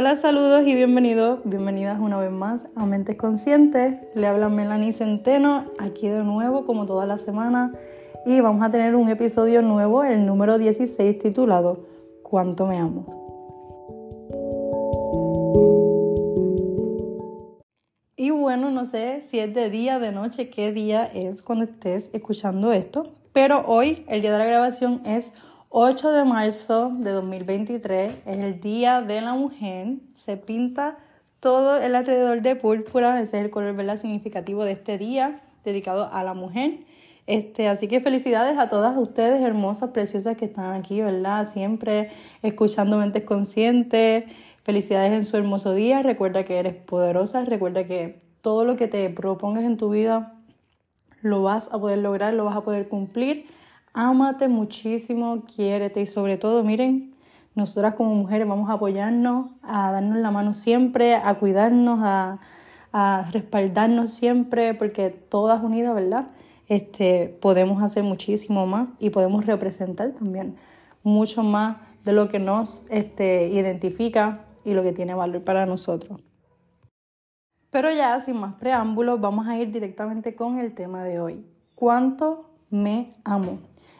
Hola, saludos y bienvenidos, bienvenidas una vez más a Mentes Conscientes. Le habla Melanie Centeno, aquí de nuevo como toda la semana y vamos a tener un episodio nuevo, el número 16, titulado ¿Cuánto me amo? Y bueno, no sé si es de día, de noche, qué día es cuando estés escuchando esto, pero hoy, el día de la grabación, es 8 de marzo de 2023 es el Día de la Mujer. Se pinta todo el alrededor de púrpura. Ese es el color ¿verdad? significativo de este día dedicado a la mujer. Este, así que felicidades a todas ustedes, hermosas, preciosas que están aquí, ¿verdad? Siempre escuchando mentes conscientes. Felicidades en su hermoso día. Recuerda que eres poderosa. Recuerda que todo lo que te propongas en tu vida lo vas a poder lograr, lo vas a poder cumplir Ámate muchísimo, quiérete y sobre todo, miren, nosotras como mujeres vamos a apoyarnos, a darnos la mano siempre, a cuidarnos, a, respaldarnos siempre, porque todas unidas, ¿verdad? Este, podemos hacer muchísimo más y podemos representar también mucho más de lo que nos este, identifica y lo que tiene valor para nosotros. Pero ya sin más preámbulos, vamos a ir directamente con el tema de hoy. ¿Cuánto me amo?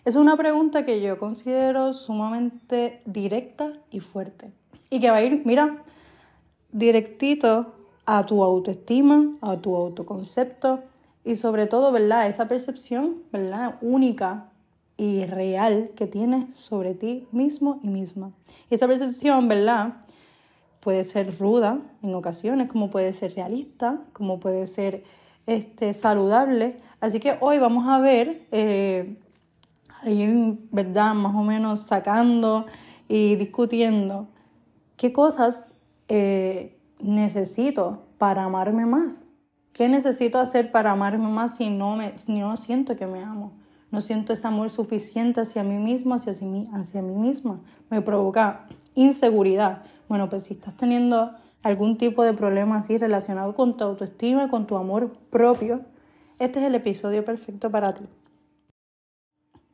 Es una pregunta que yo considero sumamente directa y fuerte. Y que va a ir, mira, directito a tu autoestima, a tu autoconcepto y sobre todo, ¿verdad? Esa percepción, ¿verdad? Única y real que tienes sobre ti mismo y misma. Y esa percepción, ¿verdad? Puede ser ruda en ocasiones, como puede ser realista, como puede ser este, saludable. Así que hoy vamos a ver eh, ir, ¿verdad? Más o menos sacando y discutiendo qué cosas eh, necesito para amarme más. ¿Qué necesito hacer para amarme más si no, me, no siento que me amo? No siento ese amor suficiente hacia mí mismo, hacia, hacia mí misma. Me provoca inseguridad. Bueno, pues si estás teniendo algún tipo de problema así relacionado con tu autoestima, con tu amor propio, este es el episodio perfecto para ti.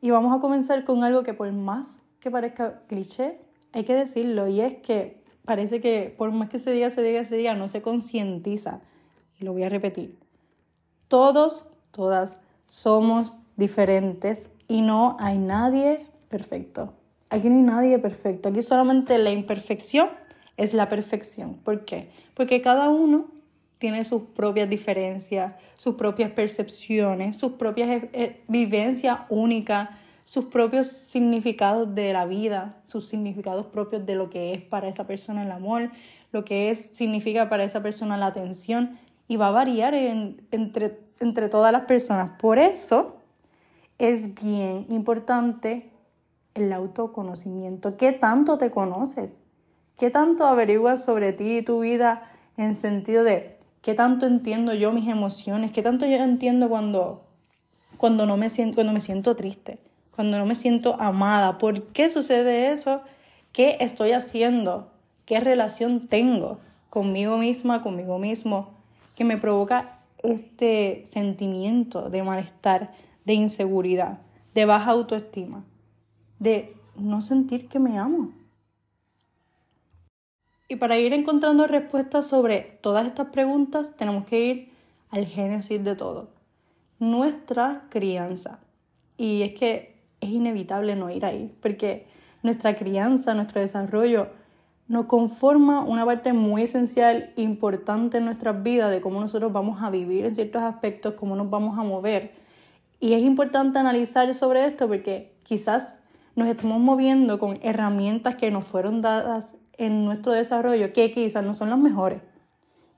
Y vamos a comenzar con algo que por más que parezca cliché, hay que decirlo, y es que parece que por más que se diga, se diga, se diga, no se concientiza. Y lo voy a repetir. Todos, todas somos diferentes y no hay nadie perfecto. Aquí no hay nadie perfecto. Aquí solamente la imperfección es la perfección. ¿Por qué? Porque cada uno tiene sus propias diferencias, sus propias percepciones, sus propias eh, eh, vivencias únicas, sus propios significados de la vida, sus significados propios de lo que es para esa persona el amor, lo que es, significa para esa persona la atención y va a variar entre, entre todas las personas. Por eso es bien importante el autoconocimiento. ¿Qué tanto te conoces? ¿Qué tanto averiguas sobre ti y tu vida en sentido de qué tanto entiendo yo mis emociones, qué tanto yo entiendo cuando, cuando, no me siento, cuando me siento triste, cuando no me siento amada, por qué sucede eso, qué estoy haciendo, qué relación tengo conmigo misma, conmigo mismo, que me provoca este sentimiento de malestar, de inseguridad, de baja autoestima, de no sentir que me amo. Y para ir encontrando respuestas sobre todas estas preguntas, tenemos que ir al génesis de todo, nuestra crianza. Y es que es inevitable no ir ahí, porque nuestra crianza, nuestro desarrollo, nos conforma una parte muy esencial, importante en nuestras vidas, de cómo nosotros vamos a vivir en ciertos aspectos, cómo nos vamos a mover. Y es importante analizar sobre esto porque quizás nos estamos moviendo con herramientas que nos fueron dadas en nuestro desarrollo que quizás no son las mejores.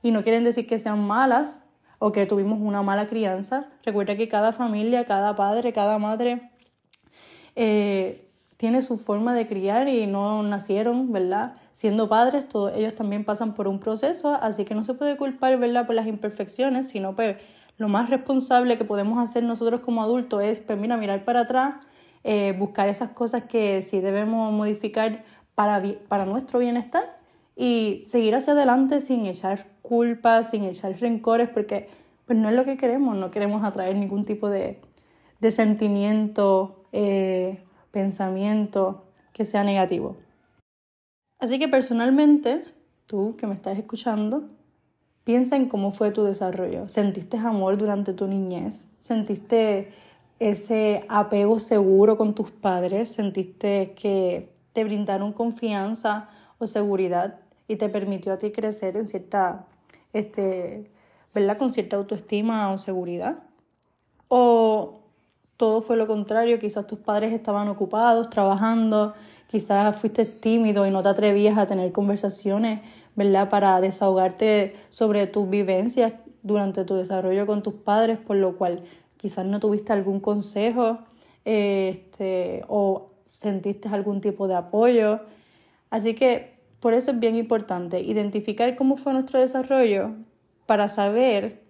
Y no quieren decir que sean malas o que tuvimos una mala crianza. Recuerda que cada familia, cada padre, cada madre eh, tiene su forma de criar y no nacieron, ¿verdad? Siendo padres, todos ellos también pasan por un proceso, así que no se puede culpar, ¿verdad?, por las imperfecciones, sino pues lo más responsable que podemos hacer nosotros como adultos es, pues mira, mirar para atrás, eh, buscar esas cosas que sí debemos modificar para, nuestro bienestar y seguir hacia adelante sin echar culpas, sin echar rencores, porque pues no es lo que queremos, no queremos atraer ningún tipo de, sentimiento, eh, pensamiento que sea negativo. Así que personalmente tú que me estás escuchando, piensa en cómo fue tu desarrollo. ¿Sentiste amor durante tu niñez? ¿Sentiste ese apego seguro con tus padres? ¿Sentiste que te brindaron confianza o seguridad y te permitió a ti crecer en cierta, este, ¿verdad? Con cierta autoestima o seguridad. O todo fue lo contrario, quizás tus padres estaban ocupados, trabajando, quizás fuiste tímido y no te atrevías a tener conversaciones, ¿verdad? Para desahogarte sobre tus vivencias durante tu desarrollo con tus padres, por lo cual quizás no tuviste algún consejo este, o sentiste algún tipo de apoyo. Así que por eso es bien importante identificar cómo fue nuestro desarrollo para saber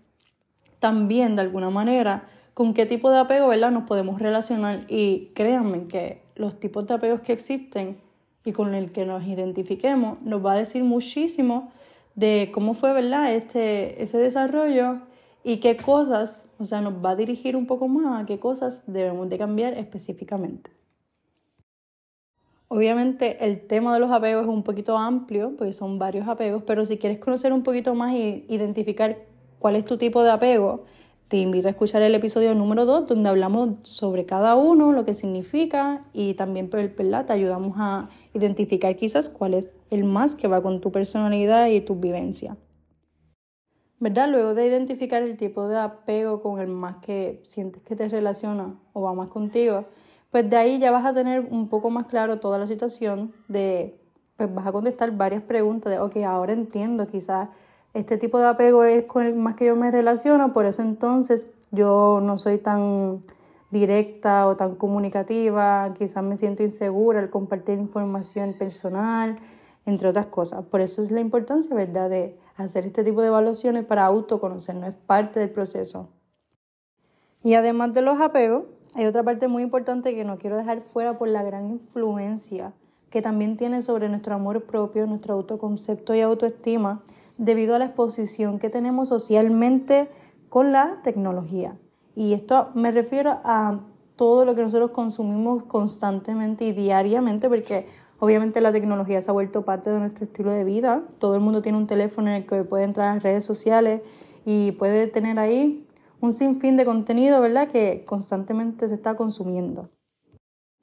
también de alguna manera con qué tipo de apego ¿verdad? nos podemos relacionar y créanme que los tipos de apegos que existen y con el que nos identifiquemos nos va a decir muchísimo de cómo fue ¿verdad? Este, ese desarrollo y qué cosas, o sea, nos va a dirigir un poco más a qué cosas debemos de cambiar específicamente. Obviamente el tema de los apegos es un poquito amplio, porque son varios apegos, pero si quieres conocer un poquito más y identificar cuál es tu tipo de apego, te invito a escuchar el episodio número 2, donde hablamos sobre cada uno, lo que significa y también pues, te ayudamos a identificar quizás cuál es el más que va con tu personalidad y tu vivencia. ¿Verdad? Luego de identificar el tipo de apego con el más que sientes que te relaciona o va más contigo, pues de ahí ya vas a tener un poco más claro toda la situación de, pues vas a contestar varias preguntas de, ok, ahora entiendo, quizás este tipo de apego es con el más que yo me relaciono, por eso entonces yo no soy tan directa o tan comunicativa, quizás me siento insegura al compartir información personal, entre otras cosas. Por eso es la importancia, ¿verdad?, de hacer este tipo de evaluaciones para autoconocernos, es parte del proceso. Y además de los apegos, hay otra parte muy importante que no quiero dejar fuera por la gran influencia que también tiene sobre nuestro amor propio, nuestro autoconcepto y autoestima, debido a la exposición que tenemos socialmente con la tecnología. Y esto me refiero a todo lo que nosotros consumimos constantemente y diariamente, porque obviamente la tecnología se ha vuelto parte de nuestro estilo de vida. Todo el mundo tiene un teléfono en el que puede entrar a las redes sociales y puede tener ahí un sinfín de contenido, ¿verdad? Que constantemente se está consumiendo.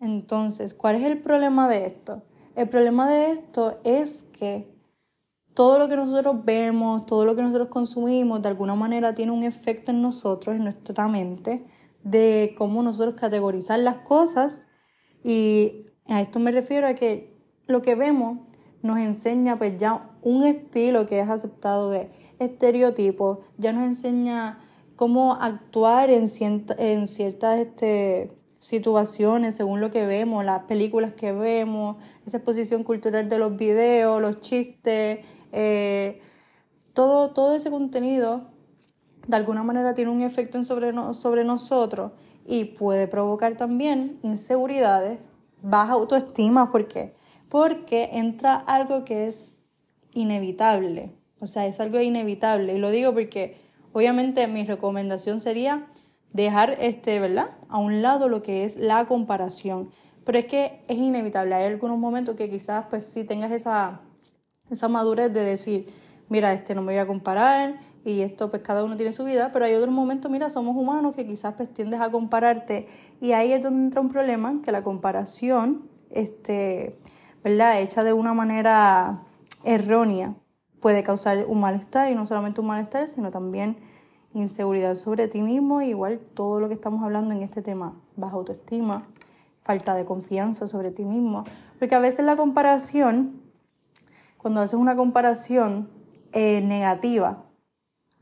Entonces, ¿cuál es el problema de esto? El problema de esto es que todo lo que nosotros vemos, todo lo que nosotros consumimos, de alguna manera tiene un efecto en nosotros, en nuestra mente, de cómo nosotros categorizar las cosas. Y a esto me refiero a que lo que vemos nos enseña pues ya un estilo que es aceptado de estereotipo, ya nos enseña cómo actuar en, en ciertas este, situaciones según lo que vemos, las películas que vemos, esa exposición cultural de los videos, los chistes, eh, todo, todo ese contenido de alguna manera tiene un efecto sobre, sobre nosotros y puede provocar también inseguridades, baja autoestima, ¿por qué? Porque entra algo que es inevitable, o sea, es algo inevitable y lo digo porque Obviamente mi recomendación sería dejar este, ¿verdad? A un lado lo que es la comparación. Pero es que es inevitable. Hay algunos momentos que quizás pues sí tengas esa, esa madurez de decir, mira, este no me voy a comparar y esto pues cada uno tiene su vida, pero hay otros momentos, mira, somos humanos que quizás pues tiendes a compararte y ahí es donde entra un problema, que la comparación, este, ¿verdad? Hecha de una manera errónea puede causar un malestar y no solamente un malestar, sino también inseguridad sobre ti mismo, igual todo lo que estamos hablando en este tema, baja autoestima, falta de confianza sobre ti mismo, porque a veces la comparación, cuando haces una comparación eh, negativa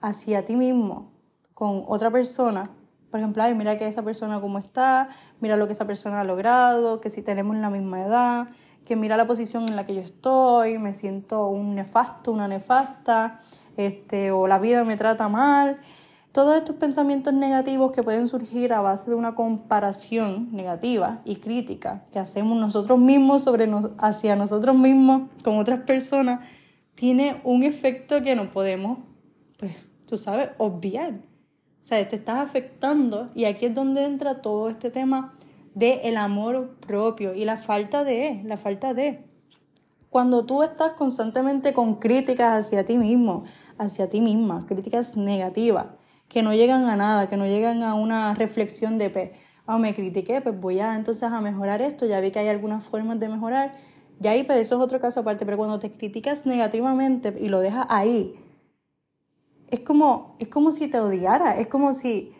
hacia ti mismo con otra persona, por ejemplo, ay, mira que esa persona cómo está, mira lo que esa persona ha logrado, que si tenemos la misma edad, que mira la posición en la que yo estoy, me siento un nefasto, una nefasta, este, o la vida me trata mal. Todos estos pensamientos negativos que pueden surgir a base de una comparación negativa y crítica que hacemos nosotros mismos sobre hacia nosotros mismos con otras personas, tiene un efecto que no podemos, pues, tú sabes, obviar. O sea, te estás afectando y aquí es donde entra todo este tema de el amor propio y la falta de, la falta de. Cuando tú estás constantemente con críticas hacia ti mismo, hacia ti misma, críticas negativas, que no llegan a nada, que no llegan a una reflexión de, pues, oh, me critiqué, pues voy a entonces a mejorar esto, ya vi que hay algunas formas de mejorar, ya ahí, pero pues, eso es otro caso aparte, pero cuando te criticas negativamente y lo dejas ahí, es como, es como si te odiara, es como si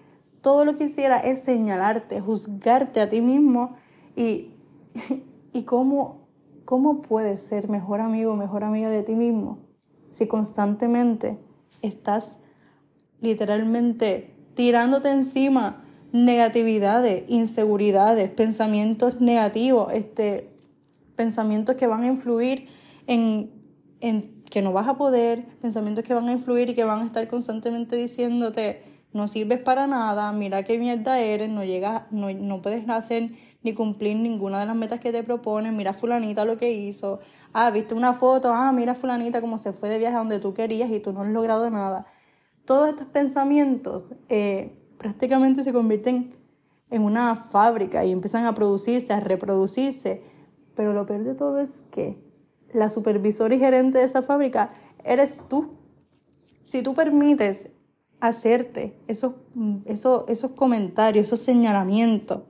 todo lo que hiciera es señalarte, juzgarte a ti mismo y, y cómo, cómo puedes ser mejor amigo, mejor amiga de ti mismo si constantemente estás literalmente tirándote encima negatividades, inseguridades, pensamientos negativos, este, pensamientos que van a influir en, en que no vas a poder, pensamientos que van a influir y que van a estar constantemente diciéndote, no sirves para nada, mira qué mierda eres, no llegas, no, no puedes hacer ni cumplir ninguna de las metas que te propones, mira fulanita lo que hizo, ah, viste una foto, ah, mira fulanita cómo se fue de viaje a donde tú querías y tú no has logrado nada. Todos estos pensamientos eh, prácticamente se convierten en una fábrica y empiezan a producirse, a reproducirse. Pero lo peor de todo es que la supervisora y gerente de esa fábrica eres tú. Si tú permites hacerte esos, esos, esos comentarios, esos señalamientos,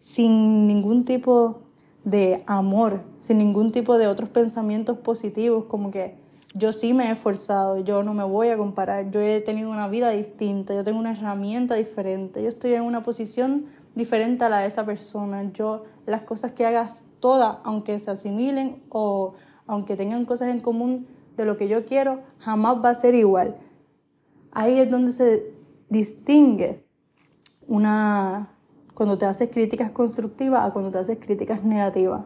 sin ningún tipo de amor, sin ningún tipo de otros pensamientos positivos, como que yo sí me he esforzado, yo no me voy a comparar, yo he tenido una vida distinta, yo tengo una herramienta diferente, yo estoy en una posición diferente a la de esa persona, yo las cosas que hagas todas, aunque se asimilen o aunque tengan cosas en común de lo que yo quiero, jamás va a ser igual. Ahí es donde se distingue una, cuando te haces críticas constructivas a cuando te haces críticas negativas.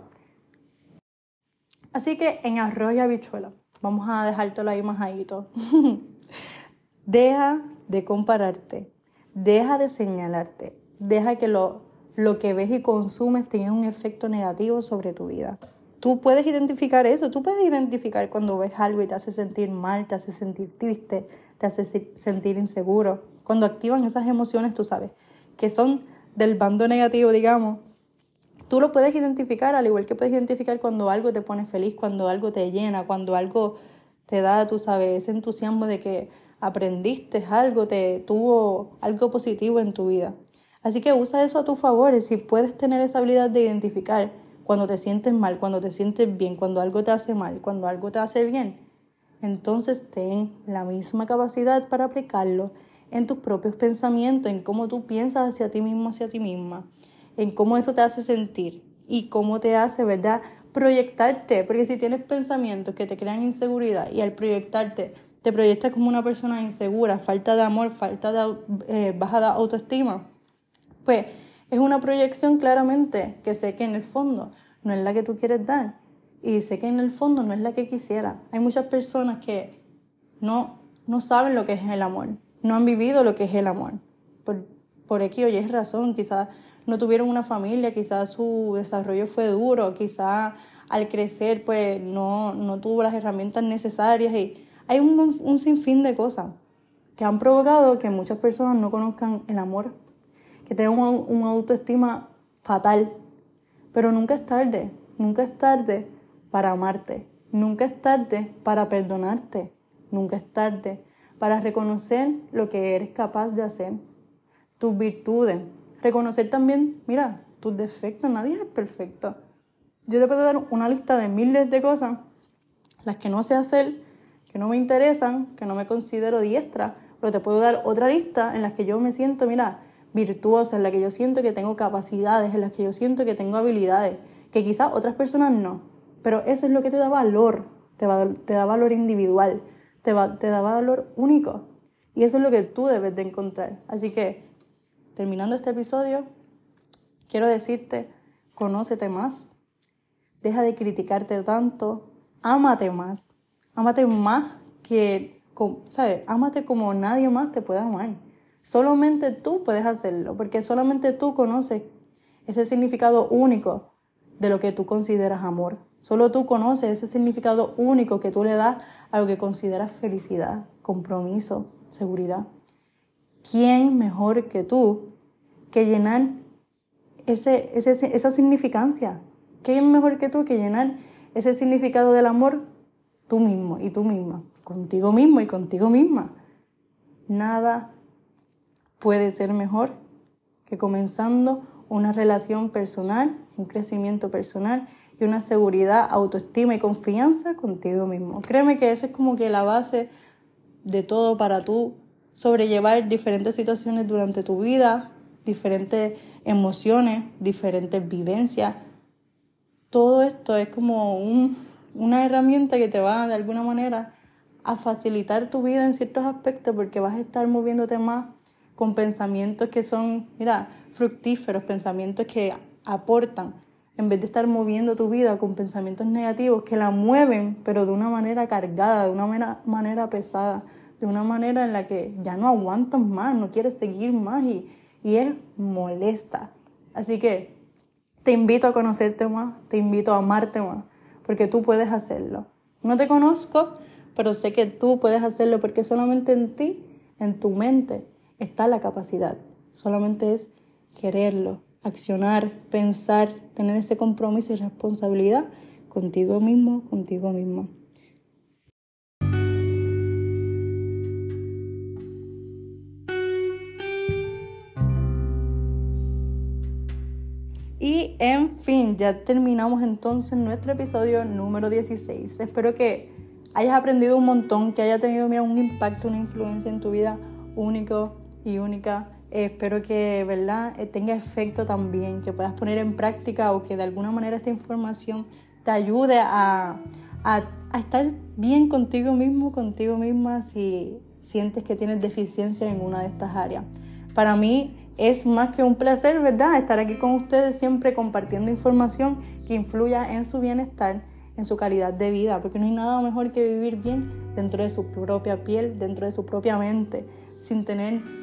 Así que en arroz y habichuela, vamos a dejártelo ahí majadito. deja de compararte, deja de señalarte, deja que lo, lo que ves y consumes tenga un efecto negativo sobre tu vida. Tú puedes identificar eso, tú puedes identificar cuando ves algo y te hace sentir mal, te hace sentir triste, te hace sentir inseguro. Cuando activan esas emociones, tú sabes que son del bando negativo, digamos, tú lo puedes identificar, al igual que puedes identificar cuando algo te pone feliz, cuando algo te llena, cuando algo te da, tú sabes, ese entusiasmo de que aprendiste algo, te tuvo algo positivo en tu vida. Así que usa eso a tu favor, si puedes tener esa habilidad de identificar cuando te sientes mal, cuando te sientes bien, cuando algo te hace mal, cuando algo te hace bien, entonces ten la misma capacidad para aplicarlo en tus propios pensamientos, en cómo tú piensas hacia ti mismo, hacia ti misma, en cómo eso te hace sentir y cómo te hace, ¿verdad? Proyectarte, porque si tienes pensamientos que te crean inseguridad y al proyectarte te proyectas como una persona insegura, falta de amor, falta de eh, baja de autoestima, pues es una proyección claramente que sé que en el fondo no es la que tú quieres dar. Y sé que en el fondo no es la que quisiera. Hay muchas personas que no, no saben lo que es el amor, no han vivido lo que es el amor. Por, por X o Y razón, quizás no tuvieron una familia, quizás su desarrollo fue duro, quizás al crecer pues no, no tuvo las herramientas necesarias. Y hay un, un sinfín de cosas que han provocado que muchas personas no conozcan el amor, que tengan una autoestima fatal. Pero nunca es tarde, nunca es tarde para amarte, nunca es tarde para perdonarte, nunca es tarde para reconocer lo que eres capaz de hacer, tus virtudes, reconocer también, mira, tus defectos, nadie es perfecto. Yo te puedo dar una lista de miles de cosas, las que no sé hacer, que no me interesan, que no me considero diestra, pero te puedo dar otra lista en las que yo me siento, mira, virtuosa, en la que yo siento que tengo capacidades, en las que yo siento que tengo habilidades, que quizás otras personas no, pero eso es lo que te da valor, te, te da valor individual te, da valor único. Y eso es lo que tú debes de encontrar. Así que, terminando este episodio, quiero decirte, conócete más, deja de criticarte tanto, ámate más, ámate más que, ¿sabes? Ámate como nadie más te puede amar. Solamente tú puedes hacerlo, porque solamente tú conoces ese significado único de lo que tú consideras amor. Solo tú conoces ese significado único que tú le das a lo que consideras felicidad, compromiso, seguridad. ¿Quién mejor que tú que llenar ese, esa significancia? ¿Quién mejor que tú que llenar ese significado del amor tú mismo y tú misma, contigo mismo y contigo misma. Nada puede ser mejor que comenzando una relación personal, un crecimiento personal y una seguridad, autoestima y confianza contigo mismo. Créeme que eso es como que la base de todo para tú sobrellevar diferentes situaciones durante tu vida, diferentes emociones, diferentes vivencias. Todo esto es como una herramienta que te va de alguna manera a facilitar tu vida en ciertos aspectos porque vas a estar moviéndote más con pensamientos que son, mira, fructíferos, pensamientos que aportan, en vez de estar moviendo tu vida con pensamientos negativos que la mueven, pero de una manera cargada, de una manera, pesada, de una manera en la que ya no aguantas más, no quieres seguir más y, y es molesta. Así que te invito a conocerte más, te invito a amarte más, porque tú puedes hacerlo. No te conozco, pero sé que tú puedes hacerlo porque solamente en ti, en tu mente, está la capacidad. Solamente es quererlo, accionar, pensar, tener ese compromiso y responsabilidad contigo mismo, contigo mismo. Y en fin, ya terminamos entonces nuestro episodio número 16. Espero que hayas aprendido un montón, que haya tenido mira, un impacto, una influencia en tu vida único y única espero que ¿verdad? Eh, tenga efecto también, que puedas poner en práctica o que de alguna manera esta información te ayude a, a, a estar bien contigo mismo, contigo misma, si sientes que tienes deficiencia en una de estas áreas. Para mí es más que un placer, ¿verdad? Estar aquí con ustedes siempre compartiendo información que influya en su bienestar, en su calidad de vida, porque no hay nada mejor que vivir bien dentro de su propia piel, dentro de su propia mente, sin tener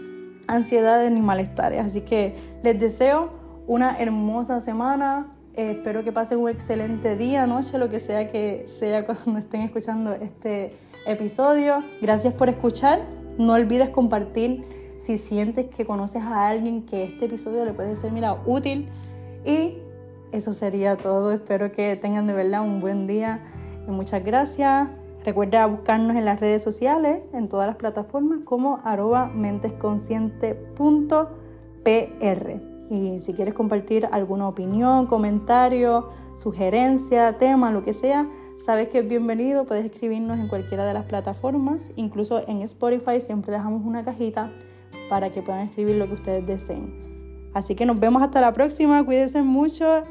ansiedades ni malestares. Así que les deseo una hermosa semana. Eh, espero que pasen un excelente día, noche, lo que sea que sea cuando estén escuchando este episodio. Gracias por escuchar. No olvides compartir si sientes que conoces a alguien que este episodio le puede ser, mira, útil. Y eso sería todo. Espero que tengan de verdad un buen día. Muchas gracias. Recuerda buscarnos en las redes sociales, en todas las plataformas como arroba mentesconsciente.pr. Y si quieres compartir alguna opinión, comentario, sugerencia, tema, lo que sea, sabes que es bienvenido. Puedes escribirnos en cualquiera de las plataformas. Incluso en Spotify siempre dejamos una cajita para que puedan escribir lo que ustedes deseen. Así que nos vemos hasta la próxima. Cuídense mucho